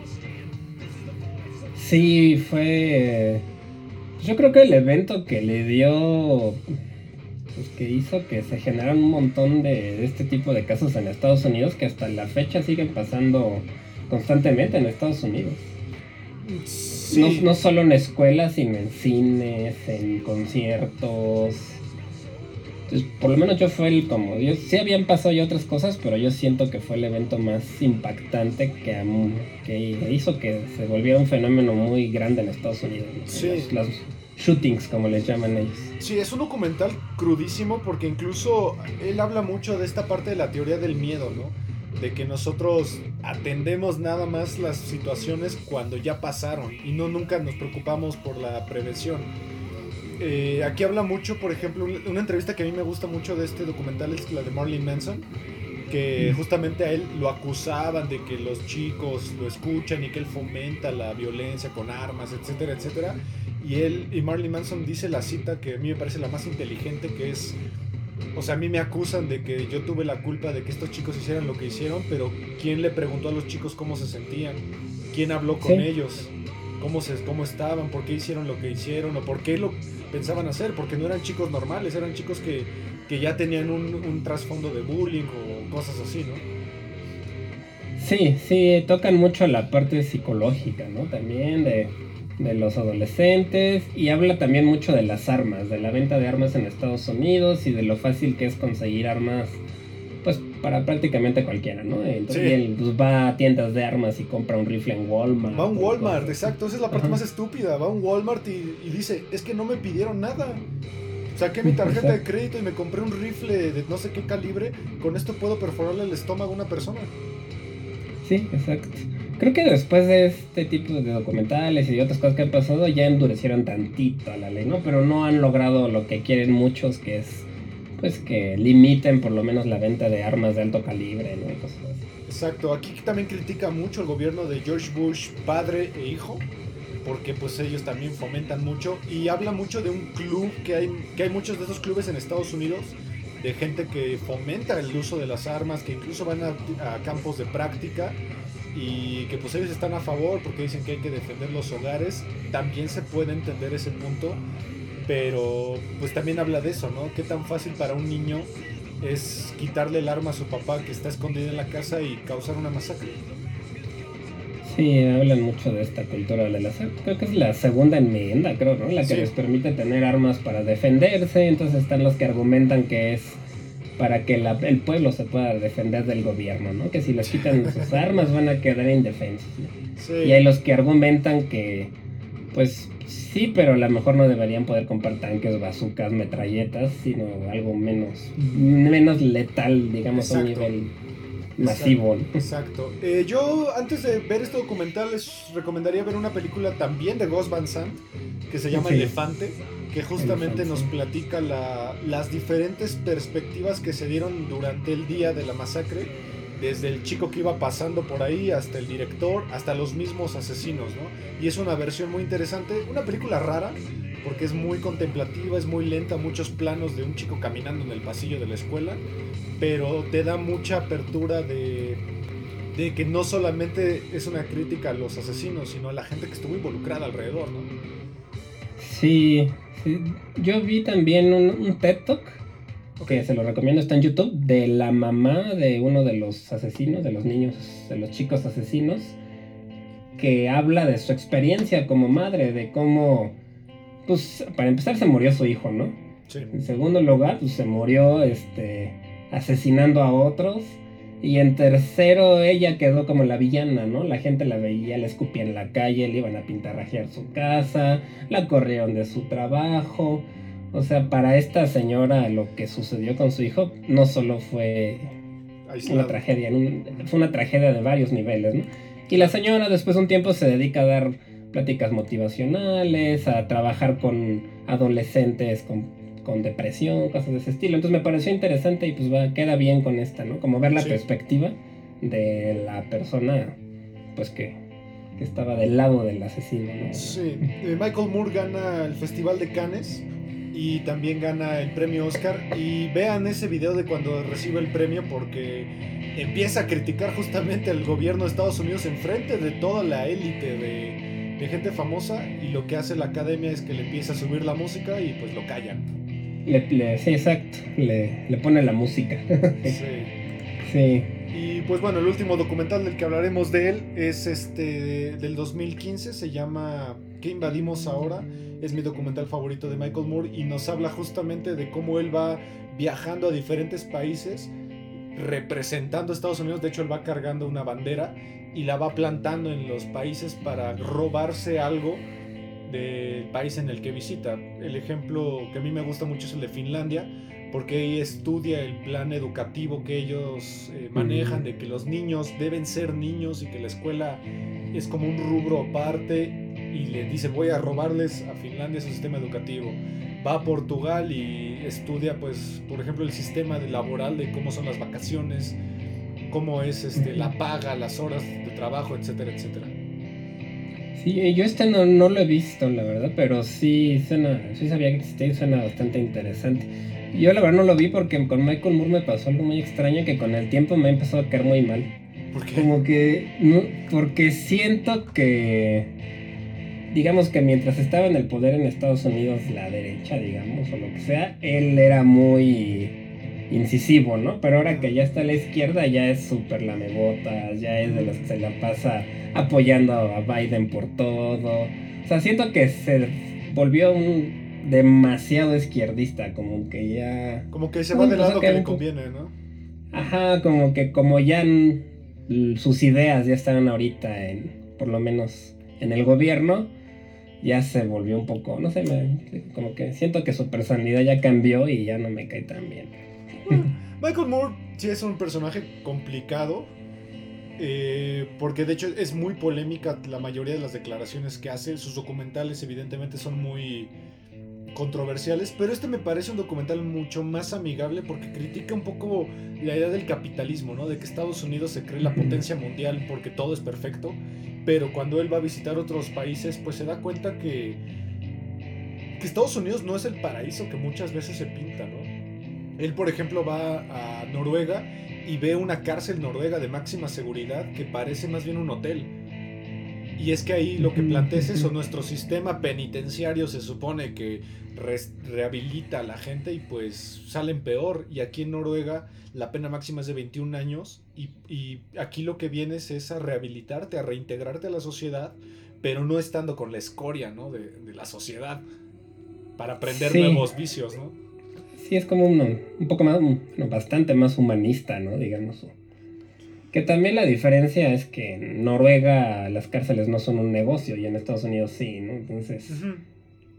Sí, fue... Yo creo que el evento que le dio... Pues que hizo que se generaran un montón de, este tipo de casos en Estados Unidos que hasta la fecha siguen pasando constantemente en Estados Unidos. No, no, solo en escuelas, sino en cines, en conciertos, por lo menos yo fue el como. Yo, sí habían pasado ya otras cosas, pero yo siento que fue el evento más impactante que, que hizo que se volviera un fenómeno muy grande en Estados Unidos. Sí. Los, shootings, como les llaman ellos. Sí, es un documental crudísimo porque incluso él habla mucho de esta parte de la teoría del miedo, ¿no? De que nosotros atendemos nada más las situaciones cuando ya pasaron y no nunca nos preocupamos por la prevención. Eh, aquí habla mucho, por ejemplo, una entrevista que a mí me gusta mucho de este documental es la de Marlene Manson, que justamente a él lo acusaban de que los chicos lo escuchan y que él fomenta la violencia con armas, etcétera, etcétera. Y él, y Marlene Manson dice la cita que a mí me parece la más inteligente, que es, o sea, a mí me acusan de que yo tuve la culpa de que estos chicos hicieran lo que hicieron, pero ¿quién le preguntó a los chicos cómo se sentían? ¿Quién habló con ellos? ¿Cómo, se, ¿Cómo estaban? ¿Por qué hicieron lo que hicieron? ¿O por qué lo pensaban hacer, porque no eran chicos normales, eran chicos que, ya tenían un, trasfondo de bullying o cosas así, ¿no? Sí, sí, tocan mucho la parte psicológica, ¿no? También de, de los adolescentes y habla también mucho de las armas, de la venta de armas en Estados Unidos y de lo fácil que es conseguir armas pues para prácticamente cualquiera, ¿no? Entonces él pues, va a tiendas de armas y compra un rifle en Walmart. Va a un Walmart, exacto, esa es la parte más estúpida. Va a un Walmart y, dice, es que no me pidieron nada. Saqué mi tarjeta de crédito y me compré un rifle de no sé qué calibre. Con esto puedo perforarle el estómago a una persona. Sí, exacto. Creo que después de este tipo de documentales y de otras cosas que han pasado, ya endurecieron tantito a la ley, ¿no? Pero no han logrado lo que quieren muchos, que es pues que limiten por lo menos la venta de armas de alto calibre, ¿no? Exacto, aquí también critica mucho el gobierno de George Bush, padre e hijo, porque pues ellos también fomentan mucho y habla mucho de un club que hay, que hay muchos de esos clubes en Estados Unidos de gente que fomenta el uso de las armas, que incluso van a, a, campos de práctica y que pues ellos están a favor porque dicen que hay que defender los hogares. También se puede entender ese punto, pero pues también habla de eso, ¿no? Qué tan fácil para un niño es quitarle el arma a su papá que está escondido en la casa y causar una masacre. Sí, hablan mucho de esta cultura de la creo que es la segunda enmienda, creo, ¿no? La que les permite tener armas para defenderse, entonces están los que argumentan que es para que el pueblo se pueda defender del gobierno, ¿no? Que si les quitan sus armas van a quedar indefensos. Y hay los que argumentan que, pues, Sí, pero a lo mejor no deberían poder comprar tanques, bazucas, metralletas, sino algo menos, menos letal, digamos, a un nivel masivo. Exacto. Eh, yo, antes de ver este documental, les recomendaría ver una película también de Ghost Van Sant, que se llama Elefante, que justamente nos platica las diferentes perspectivas que se dieron durante el día de la masacre desde el chico que iba pasando por ahí hasta el director, hasta los mismos asesinos, ¿no? Y es una versión muy interesante, una película rara, porque es muy contemplativa, es muy lenta, muchos planos de un chico caminando en el pasillo de la escuela, pero te da mucha apertura de, de que no solamente es una crítica a los asesinos, sino a la gente que estuvo involucrada alrededor, ¿no? Sí, yo vi también un, un TED Talk que se lo recomiendo, está en YouTube, de la mamá de uno de los asesinos, de los niños, de los chicos asesinos, que habla de su experiencia como madre, de cómo, pues, para empezar se murió su hijo, ¿no? Sí. En segundo lugar, pues se murió, este, asesinando a otros. Y en tercero, ella quedó como la villana, ¿no? La gente la veía, le escupía en la calle, le iban a pintarrajear su casa, la corrieron de su trabajo. O sea, para esta señora lo que sucedió con su hijo no solo fue Fue una tragedia, fue una tragedia de varios niveles, ¿no? Y la señora después de un tiempo se dedica a dar pláticas motivacionales, a trabajar con adolescentes con, depresión, cosas de ese estilo. Entonces me pareció interesante y pues va, queda bien con esta, ¿no? Como ver la perspectiva de la persona, pues que, que, estaba del lado del asesino, ¿no? Sí, eh, Michael Moore gana el Festival de Cannes y también gana el premio Oscar. Y vean ese video de cuando recibe el premio porque empieza a criticar justamente al gobierno de Estados Unidos en frente de toda la élite de de gente famosa y lo que hace la academia es que le empieza a subir la música y pues lo callan. Le, sí, exacto, le, le pone la música. sí. Sí. Y pues bueno, el último documental del que hablaremos de él es este del 2015, se llama ¿Qué invadimos ahora? Es mi documental favorito de Michael Moore y nos habla justamente de cómo él va viajando a diferentes países representando a Estados Unidos, de hecho él va cargando una bandera y la va plantando en los países para robarse algo del país en el que visita. El ejemplo que a mí me gusta mucho es el de Finlandia, porque ahí estudia el plan educativo que ellos eh, manejan, de que los niños deben ser niños y que la escuela es como un rubro aparte y le dice voy a robarles a Finlandia su sistema educativo. Va a Portugal y estudia pues por ejemplo el sistema laboral de cómo son las vacaciones, cómo es este, la paga, las horas de trabajo, etcétera, etcétera. Sí, yo este no, no lo he visto, la verdad, pero sí, suena, sí sabía que existía y suena bastante interesante. Yo la verdad no lo vi porque con Michael Moore me pasó algo muy extraño que con el tiempo me empezó a caer muy mal. ¿Por qué? Como que, no, porque siento que, digamos que mientras estaba en el poder en Estados Unidos, la derecha, digamos, o lo que sea, él era muy incisivo, ¿no? Pero ahora que ya está a la izquierda ya es súper lamebotas, ya es de los que se la pasa apoyando a Biden por todo. O sea, siento que se volvió un demasiado izquierdista, como que ya... Como que se va del lado que, le conviene, ¿no? Ajá, como que como ya sus ideas ya están ahorita en, por lo menos en el gobierno, ya se volvió un poco, no sé, como que siento que su personalidad ya cambió y ya no me cae tan bien. Michael Moore sí es un personaje complicado. Eh, porque de hecho es muy polémica la mayoría de las declaraciones que hace. Sus documentales evidentemente son muy controversiales, pero este me parece un documental mucho más amigable porque critica un poco la idea del capitalismo, ¿no? De que Estados Unidos se cree la potencia mundial porque todo es perfecto, pero cuando él va a visitar otros países, pues se da cuenta que, que Estados Unidos no es el paraíso que muchas veces se pinta, ¿no? Él, por ejemplo, va a Noruega y ve una cárcel noruega de máxima seguridad que parece más bien un hotel. Y es que ahí lo que plantea es eso, nuestro sistema penitenciario se supone que rehabilita a la gente y pues salen peor. Y aquí en Noruega la pena máxima es de 21 años y, aquí lo que vienes es a rehabilitarte, a reintegrarte a la sociedad, pero no estando con la escoria ¿no? de, la sociedad para aprender nuevos vicios. ¿no? Sí es como un, un poco más, bastante más humanista, ¿no? Digamos. Que también la diferencia es que en Noruega las cárceles no son un negocio y en Estados Unidos sí, ¿no? Entonces,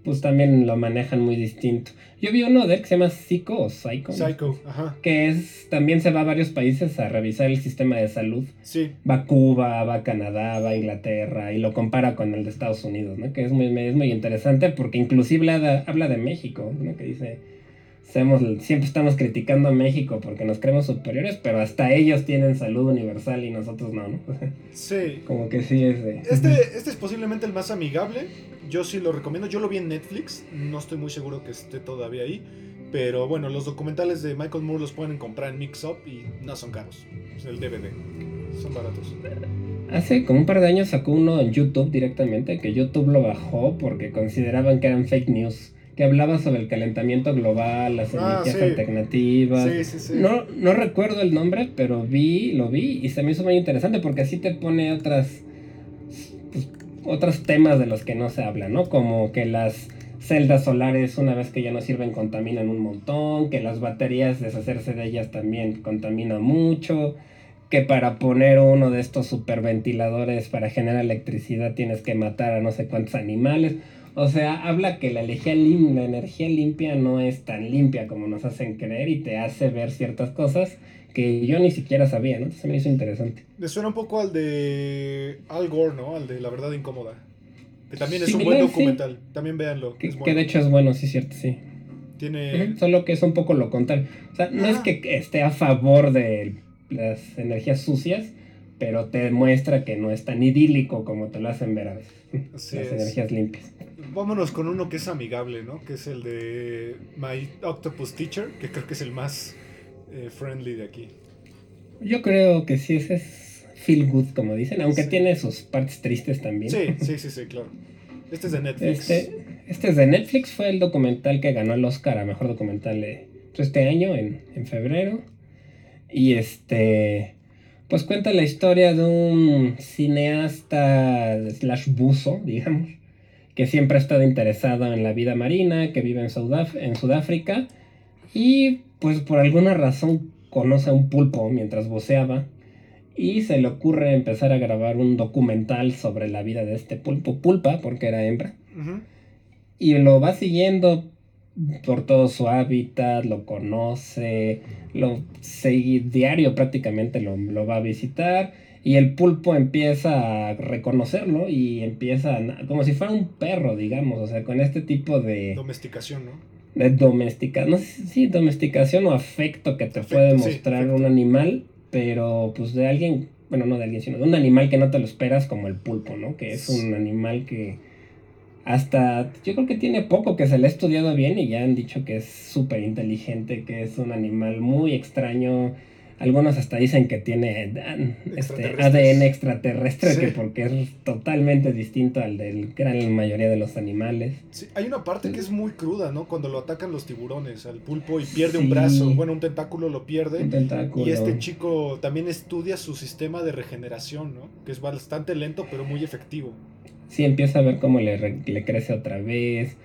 pues también lo manejan muy distinto. Yo vi uno de él que se llama Psycho o Psycho. Psycho, ajá. Que es, también se va a varios países a revisar el sistema de salud. Sí. Va a Cuba, va a Canadá, va a Inglaterra y lo compara con el de Estados Unidos, ¿no? Que es muy, es muy interesante porque inclusive habla, habla de México, ¿no? Que dice siempre estamos criticando a México porque nos creemos superiores, pero hasta ellos tienen salud universal y nosotros no, ¿no? Sí. Como que sí es de... Este, este es posiblemente el más amigable. Yo sí lo recomiendo. Yo lo vi en Netflix. No estoy muy seguro que esté todavía ahí. Pero bueno, los documentales de Michael Moore los pueden comprar en Mix Up y no son caros. Es el DVD. Son baratos. Hace como un par de años sacó uno en YouTube directamente, que YouTube lo bajó porque consideraban que eran fake news que hablaba sobre el calentamiento global, las ah, energías alternativas. no, no recuerdo el nombre, pero vi, lo vi y se me hizo muy interesante porque así te pone otras pues, otros temas de los que no se habla, ¿no? Como que las celdas solares una vez que ya no sirven contaminan un montón, que las baterías deshacerse de ellas también contamina mucho, que para poner uno de estos superventiladores para generar electricidad tienes que matar a no sé cuántos animales. O sea, habla que la energía, la energía limpia no es tan limpia como nos hacen creer y te hace ver ciertas cosas que yo ni siquiera sabía, ¿no? Entonces me hizo interesante. Me suena un poco al de Al Gore, ¿no? Al de La Verdad Incómoda. Que también es un buen documental. También véanlo. Que, de hecho es bueno, sí, cierto, sí. Tiene... Solo que es un poco lo contrario. O sea, no es que esté a favor de las energías sucias, pero te demuestra que no es tan idílico como te lo hacen ver a veces. las energías limpias. Vámonos con uno que es amigable, ¿no? Que es el de My Octopus Teacher, que creo que es el más eh, friendly de aquí. Yo creo que sí, ese es feel good, como dicen, aunque tiene sus partes tristes también. Sí, sí, sí, sí, claro. Este es de Netflix. Este, este es de Netflix, fue el documental que ganó el Oscar a Mejor Documental este año, en, en febrero. Y este, pues cuenta la historia de un cineasta slash buzo, digamos, que siempre ha estado interesado en la vida marina, que vive en, en Sudáfrica y pues por alguna razón conoce a un pulpo mientras buceaba y se le ocurre empezar a grabar un documental sobre la vida de este pulpo, pulpa, porque era hembra. Y lo va siguiendo por todo su hábitat, lo conoce, lo sigue diario prácticamente lo, lo, va a visitar y el pulpo empieza a reconocerlo y empieza como si fuera un perro, digamos, o sea, con este tipo de domesticación, ¿no? de domesticación, no sé si domesticación o afecto que te puede mostrar un animal, pero pues de alguien, bueno, no de alguien, sino de un animal que no te lo esperas como el pulpo, ¿no? Que es un animal que hasta, yo creo que tiene poco que se le ha estudiado bien y ya han dicho que es súper inteligente, que es un animal muy extraño, algunos hasta dicen que tiene este, ADN extraterrestre, que porque es totalmente distinto al del gran mayoría de los animales. Sí, hay una parte que es muy cruda, ¿no? Cuando lo atacan los tiburones al pulpo y pierde un brazo, bueno, un tentáculo lo pierde. Y este chico también estudia su sistema de regeneración, ¿no? Que es bastante lento, pero muy efectivo. Sí, empieza a ver cómo le, le crece otra vez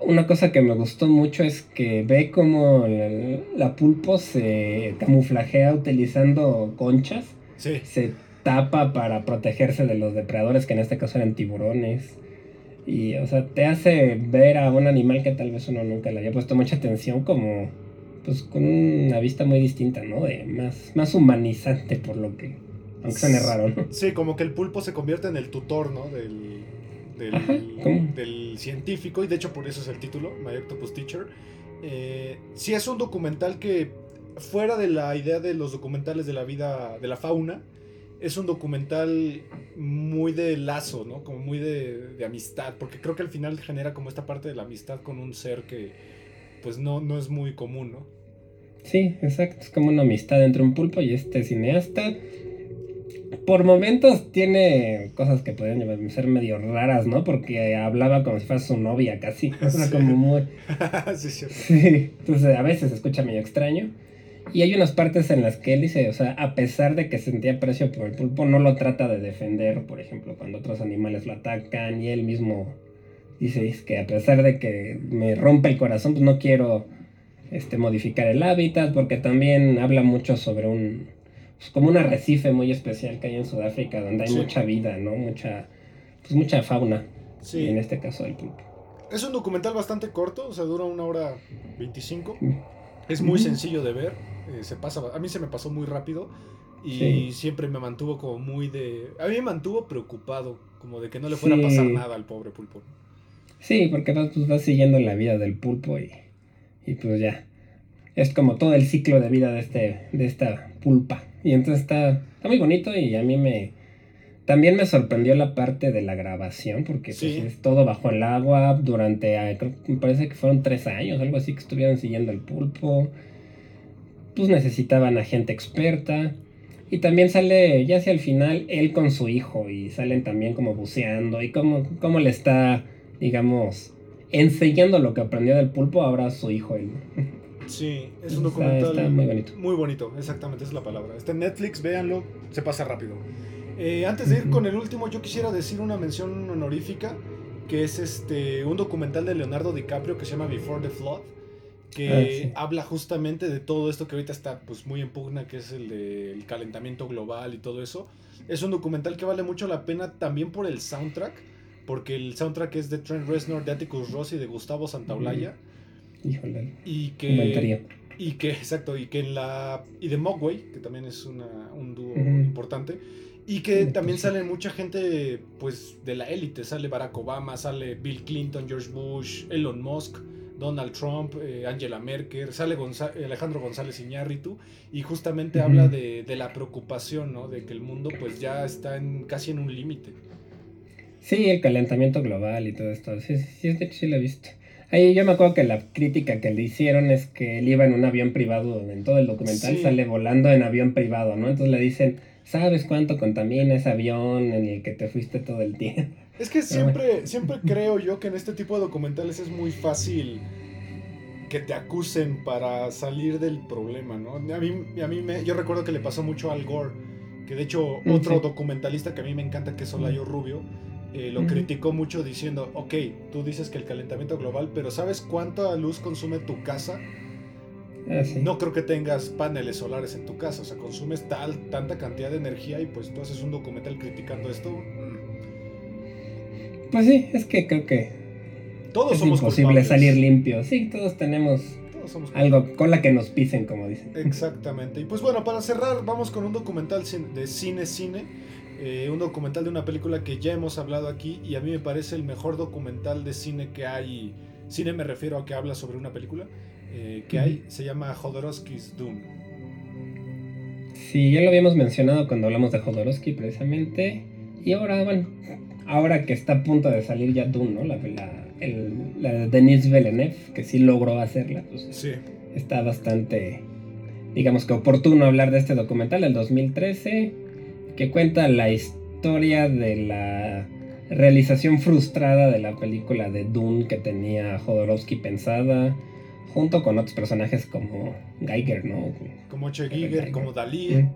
una cosa que me gustó mucho es que ve como la, pulpo se camuflajea utilizando conchas. Se tapa para protegerse de los depredadores, que en este caso eran tiburones. Y, o sea, te hace ver a un animal que tal vez uno nunca le había puesto mucha atención, como, pues, con una vista muy distinta, ¿no? De más, más humanizante, por lo que, aunque suene raro, ¿no? Sí, como que el pulpo se convierte en el tutor, ¿no? Del, del, científico, y de hecho por eso es el título, My Octopus Teacher. Eh, si es un documental que, fuera de la idea de los documentales de la vida, de la fauna, es un documental muy de lazo, ¿no? Como muy de, de, amistad, porque creo que al final genera como esta parte de la amistad con un ser que, pues no, no es muy común, ¿no? Sí, exacto, es como una amistad entre un pulpo y este cineasta por momentos tiene cosas que pueden ser medio raras, ¿no? Porque hablaba como si fuera su novia casi. O sea, como muy. sí. Sí. Entonces a veces se escucha medio extraño. Y hay unas partes en las que él dice, o sea, a pesar de que sentía aprecio por el pulpo, no lo trata de defender, por ejemplo, cuando otros animales lo atacan. Y él mismo dice es que a pesar de que me rompe el corazón, pues no quiero este, modificar el hábitat, porque también habla mucho sobre un como un arrecife muy especial que hay en Sudáfrica, donde hay mucha vida, ¿no? Mucha, pues mucha fauna. Sí. en este caso el pulpo. Es un documental bastante corto, o sea, dura una hora 25. Mm. Es muy sencillo de ver. Eh, se pasa, a mí se me pasó muy rápido y siempre me mantuvo como muy de... A mí me mantuvo preocupado, como de que no le fuera a pasar nada al pobre pulpo. Sí, porque vas, pues, vas siguiendo la vida del pulpo y, y pues ya. Es como todo el ciclo de vida de, este, de esta pulpa. Y entonces está, está muy bonito y a mí me... También me sorprendió la parte de la grabación, porque pues, es todo bajo el agua durante, ah, me parece que fueron tres años, algo así, que estuvieron siguiendo el pulpo. Pues necesitaban a gente experta. Y también sale, ya hacia el final, él con su hijo, y salen también como buceando, y cómo, cómo le está, digamos, enseñando lo que aprendió del pulpo ahora a su hijo. Él. Sí, es un documental muy bonito. Muy bonito, exactamente, es la palabra. Está en Netflix, véanlo, se pasa rápido. Eh, antes de ir con el último, yo quisiera decir una mención honorífica, que es este un documental de Leonardo DiCaprio que se llama Before the Flood, que ah, habla justamente de todo esto que ahorita está pues muy en pugna, que es el del calentamiento global y todo eso. Es un documental que vale mucho la pena también por el soundtrack, porque el soundtrack es de Trent Reznor, de Atticus Ross y de Gustavo Santaolalla. Híjole. Y que, Y que, exacto, y que en la. Y de Mogwai, que también es una, un dúo importante. Y que también sale mucha gente, pues, de la élite. Sale Barack Obama, sale Bill Clinton, George Bush, Elon Musk, Donald Trump, eh, Angela Merkel, sale Alejandro González Iñárritu. Y justamente habla de, de, la preocupación, ¿no? De que el mundo, pues, ya está en, casi en un límite. Sí, el calentamiento global y todo esto. Sí, sí, sí, sí lo he visto. Ahí yo me acuerdo que la crítica que le hicieron es que él iba en un avión privado, en todo el documental sale volando en avión privado, ¿no? Entonces le dicen, ¿sabes cuánto contamina ese avión en el que te fuiste todo el tiempo? Es que siempre, siempre creo yo que en este tipo de documentales es muy fácil que te acusen para salir del problema, ¿no? A mí, a mí me, yo recuerdo que le pasó mucho al Gore, que de hecho mm, otro documentalista que a mí me encanta, que es Olayo Rubio, eh, lo criticó mucho diciendo, ok, tú dices que el calentamiento global, pero ¿sabes cuánta luz consume tu casa? Ah, no creo que tengas paneles solares en tu casa, o sea, consumes tal, tanta cantidad de energía y pues tú haces un documental criticando esto. Pues sí, es que creo que todos es somos imposible salir limpios. Sí, todos tenemos algo con la que nos pisen, como dicen. Exactamente. Y pues bueno, para cerrar, vamos con un documental de cine cine eh, un documental de una película que ya hemos hablado aquí y a mí me parece el mejor documental de cine que hay. Cine me refiero a que habla sobre una película eh, que hay, se llama Jodorowsky's Doom. Sí, ya lo habíamos mencionado cuando hablamos de Jodorowsky precisamente. Y ahora, bueno, ahora que está a punto de salir ya Doom, ¿no? La, de Denis Villeneuve, que sí logró hacerla, pues sí. está bastante, digamos que oportuno hablar de este documental del 2013 que cuenta la historia de la realización frustrada de la película de Dune que tenía Jodorowsky pensada, junto con otros personajes como Geiger, ¿no? Como Che Giger, como Dalí.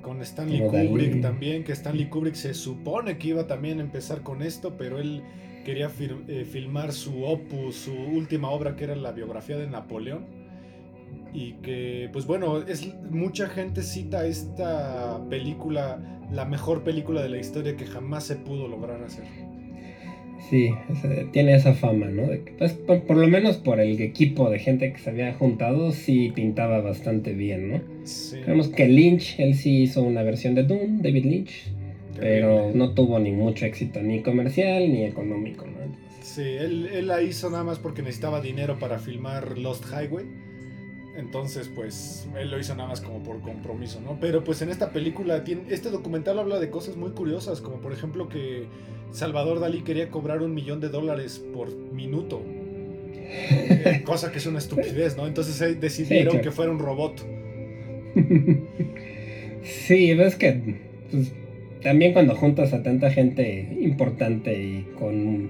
Con Stanley Kubrick también, que Stanley Kubrick se supone que iba también a empezar con esto, pero él quería eh, filmar su opus, su última obra que era la biografía de Napoleón y que pues bueno, es mucha gente cita esta película la mejor película de la historia que jamás se pudo lograr hacer. Sí, tiene esa fama, ¿no? Pues, por, lo menos por el equipo de gente que se había juntado, sí pintaba bastante bien, ¿no? Sí. Vemos que Lynch, él sí hizo una versión de Doom, David Lynch, pero no tuvo ni mucho éxito, ni comercial ni económico, ¿no? Sí, él, él la hizo nada más porque necesitaba dinero para filmar Lost Highway entonces, pues, él lo hizo nada más como por compromiso, ¿no? Pero pues en esta película, tiene, este documental habla de cosas muy curiosas, como por ejemplo que Salvador Dalí quería cobrar un millón de dólares por minuto. Eh, cosa que es una estupidez, ¿no? Entonces eh, decidieron que fuera un robot. Sí, ves que pues, también cuando juntas a tanta gente importante y con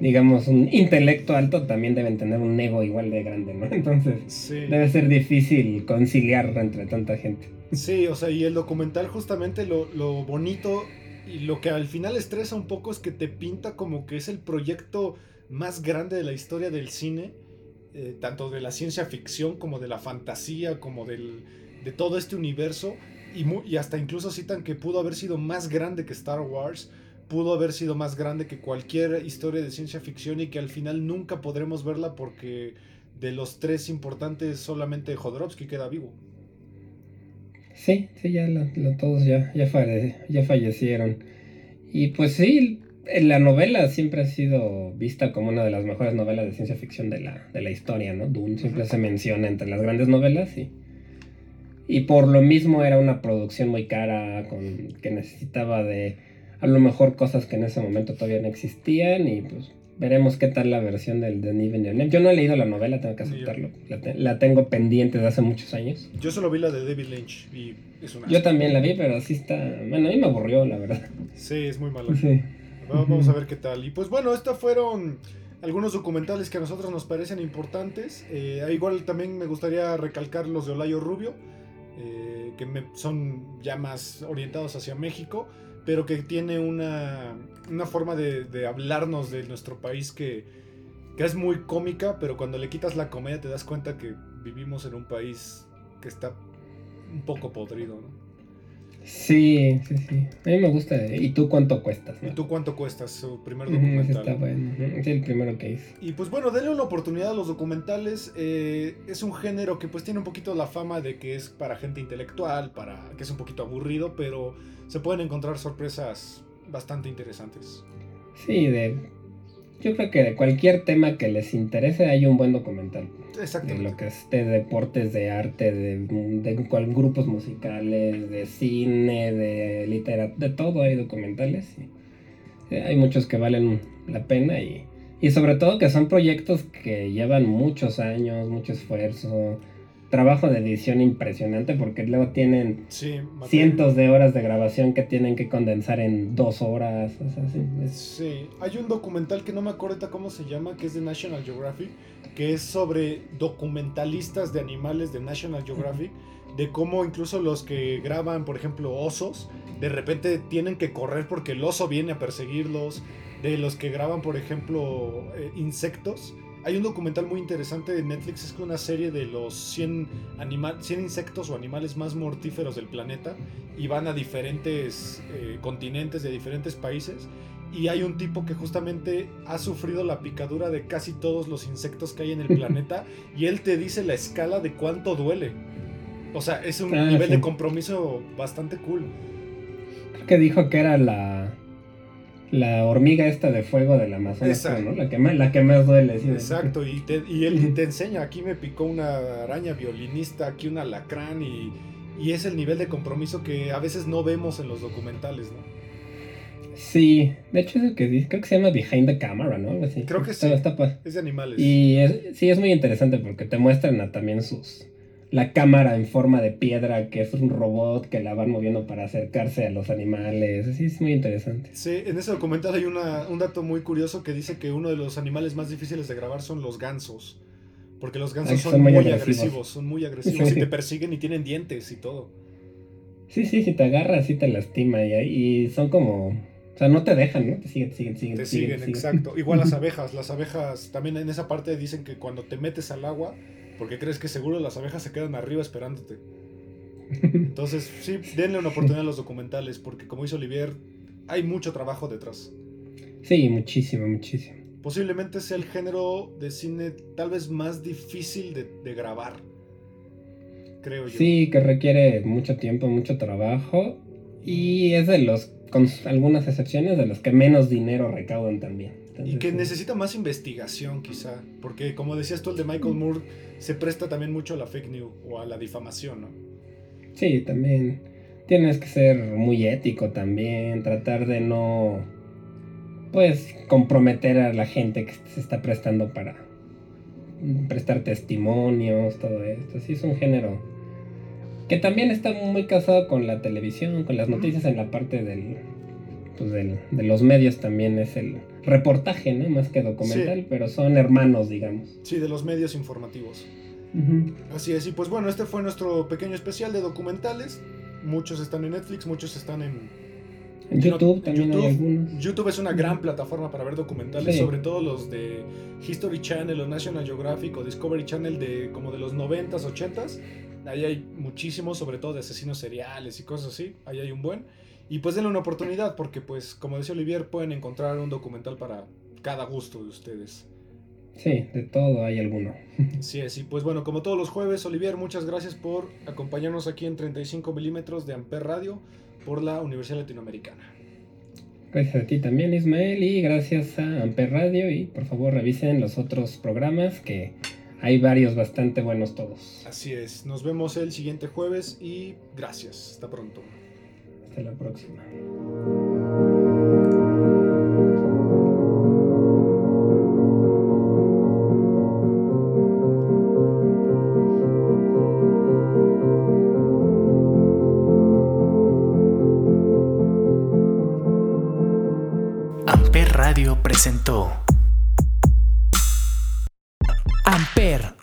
digamos, un intelecto alto, también deben tener un ego igual de grande, ¿no? Entonces, debe ser difícil conciliar entre tanta gente. Sí, o sea, y el documental justamente lo, bonito y lo que al final estresa un poco es que te pinta como que es el proyecto más grande de la historia del cine, eh, tanto de la ciencia ficción como de la fantasía, como del, de todo este universo, y, y hasta incluso citan que pudo haber sido más grande que Star Wars pudo haber sido más grande que cualquier historia de ciencia ficción y que al final nunca podremos verla porque de los tres importantes solamente Jodorowsky queda vivo. Sí, sí, ya todos ya, ya, ya fallecieron. Y pues sí, la novela siempre ha sido vista como una de las mejores novelas de ciencia ficción de la, de la historia, ¿no? Dune siempre se menciona entre las grandes novelas y, y por lo mismo era una producción muy cara con, que necesitaba de a lo mejor cosas que en ese momento todavía no existían y pues veremos qué tal la versión del Denis Villeneuve. Yo no he leído la novela, tengo que aceptarlo. La, tengo pendiente de hace muchos años. Yo solo vi la de David Lynch y es una... Yo también la vi, pero sí está... Bueno, a mí me aburrió, la verdad. Sí, es muy mala. Vamos a ver qué tal. Y pues bueno, estos fueron algunos documentales que a nosotros nos parecen importantes. Eh, igual también me gustaría recalcar los de Olayo Rubio, eh, que son ya más orientados hacia México pero que tiene una, una forma de, hablarnos de nuestro país que, que, es muy cómica, pero cuando le quitas la comedia te das cuenta que vivimos en un país que está un poco podrido, ¿no? Sí, sí, sí. A mí me gusta. ¿Y tú cuánto cuestas? ¿Y tú cuánto cuestas? Su primer documental. está bueno. Es el primero que hice. Y pues bueno, denle una oportunidad a los documentales. eh, es un género que pues tiene un poquito la fama de que es para gente intelectual, para que es un poquito aburrido, pero se pueden encontrar sorpresas bastante interesantes. Sí, de. Yo creo que de cualquier tema que les interese hay un buen documental. De Exactamente. lo que es de deportes, de arte, de, de cual- grupos musicales, de cine, de literatura, de todo hay documentales. y, eh, hay muchos que valen la pena y, y sobre todo que son proyectos que llevan muchos años, mucho esfuerzo, trabajo de edición impresionante porque luego tienen Sí, cientos de horas de grabación que tienen que condensar en dos horas. O sea, sí, es- Sí, hay un documental que no me acuerdo cómo se llama, que es de National Geographic, que es sobre documentalistas de animales de National Geographic, de cómo incluso los que graban, por ejemplo, osos, de repente tienen que correr porque el oso viene a perseguirlos, de los que graban, por ejemplo, eh, insectos. Hay un documental muy interesante de Netflix, es una serie de los 100, anima- 100 insectos o animales más mortíferos del planeta y van a diferentes eh, continentes de diferentes países y hay un tipo que justamente ha sufrido la picadura de casi todos los insectos que hay en el planeta y él te dice la escala de cuánto duele. O sea, es un Ah, nivel sí. de compromiso bastante cool. Creo que dijo que era la, la hormiga esta de fuego del Amazonas, ¿no? La que más, la que más duele. sí. Exacto, y, te- y él te enseña, aquí me picó una araña violinista, aquí un alacrán y, y es el nivel de compromiso que a veces no vemos en los documentales, ¿no? Sí, de hecho es el que dice, creo que se llama Behind the Camera, ¿no? Así. Creo que Está- sí. está Es de animales. y es- sí, es muy interesante porque te muestran a también sus... La cámara en forma de piedra, que es un robot que la van moviendo para acercarse a los animales. Sí, es muy interesante. Sí, en ese documental hay una- un dato muy curioso que dice que uno de los animales más difíciles de grabar son los gansos. Porque los gansos Ay, son, son muy, agresivos. agresivos. son muy agresivos Sí. y te persiguen y tienen dientes y todo. Sí, sí, si te agarras, sí te lastima. Y, y son como... O sea, no te dejan, ¿no? Te siguen, te siguen, te siguen. Te te siguen, siguen, te siguen. exacto. Igual las abejas, las abejas también en esa parte dicen que cuando te metes al agua, porque crees que seguro las abejas se quedan arriba esperándote. Entonces, sí, denle una oportunidad a los documentales, porque como dice Olivier, hay mucho trabajo detrás. Sí, muchísimo, muchísimo. Posiblemente sea el género de cine tal vez más difícil de, de grabar. Creo yo. Sí, que requiere mucho tiempo, mucho trabajo. Y es de los, con algunas excepciones, de los que menos dinero recaudan también. Y que necesita más investigación, quizá. Porque, como decías tú, el de Michael Moore se presta también mucho a la fake news o a la difamación, ¿no? Sí, también. Tienes que ser muy ético también, tratar de no, pues, comprometer a la gente que se está prestando para prestar testimonios, todo esto. Sí, es un género que también está muy casado con la televisión, con las noticias en la parte del, pues, del- de los medios también es el reportaje, ¿no? Más que documental, Sí. pero son hermanos, digamos. Sí, de los medios informativos. Así es, y pues bueno, este fue nuestro pequeño especial de documentales. Muchos están en Netflix, muchos están en, YouTube en también hay YouTube. algunos. YouTube es una gran plataforma para ver documentales, Sí. sobre todo los de History Channel o National Geographic o Discovery Channel de como de los 90s, 80s. Ahí hay muchísimos, sobre todo de asesinos seriales y cosas así. Ahí hay un buen. Y pues denle una oportunidad porque pues como decía Olivier pueden encontrar un documental para cada gusto de ustedes. Sí, de todo hay alguno. Así es, y pues bueno, como todos los jueves, Olivier, muchas gracias por acompañarnos aquí en 35 milímetros de Amper Radio por la Universidad Latinoamericana. Gracias a ti también, Ismael, y gracias a Amper Radio. Y por favor, revisen los otros programas que hay varios bastante buenos todos. Así es, nos vemos el siguiente jueves y gracias, hasta pronto. Hasta la próxima. Radio presentó Amper,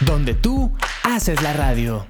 donde tú haces la radio.